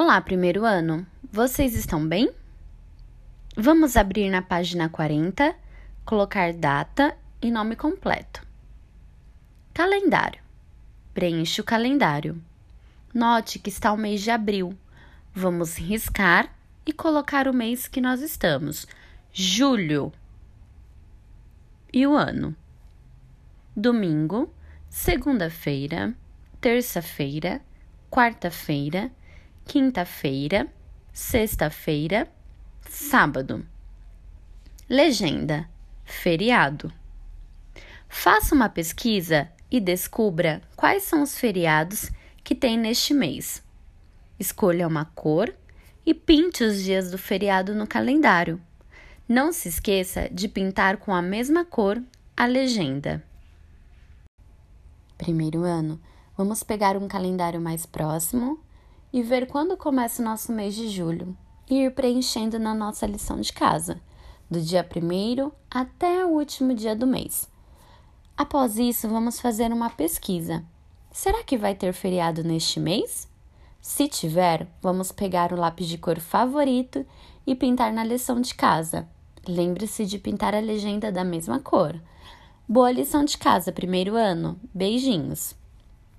Olá, primeiro ano! Vocês estão bem? Vamos abrir na página 40, colocar data e nome completo. Calendário. Preencha o calendário. Note que está o mês de abril. Vamos riscar e colocar o mês que nós estamos. Julho. E o ano. Domingo, segunda-feira, terça-feira, quarta-feira, quinta-feira, sexta-feira, sábado. Legenda: feriado. Faça uma pesquisa e descubra quais são os feriados que tem neste mês. Escolha uma cor e pinte os dias do feriado no calendário. Não se esqueça de pintar com a mesma cor a legenda. Primeiro ano, vamos pegar um calendário mais próximo e ver quando começa o nosso mês de julho e ir preenchendo na nossa lição de casa, do dia 1 até o último dia do mês. Após isso, vamos fazer uma pesquisa. Será que vai ter feriado neste mês? Se tiver, vamos pegar o lápis de cor favorito e pintar na lição de casa. Lembre-se de pintar a legenda da mesma cor. Boa lição de casa, primeiro ano. Beijinhos!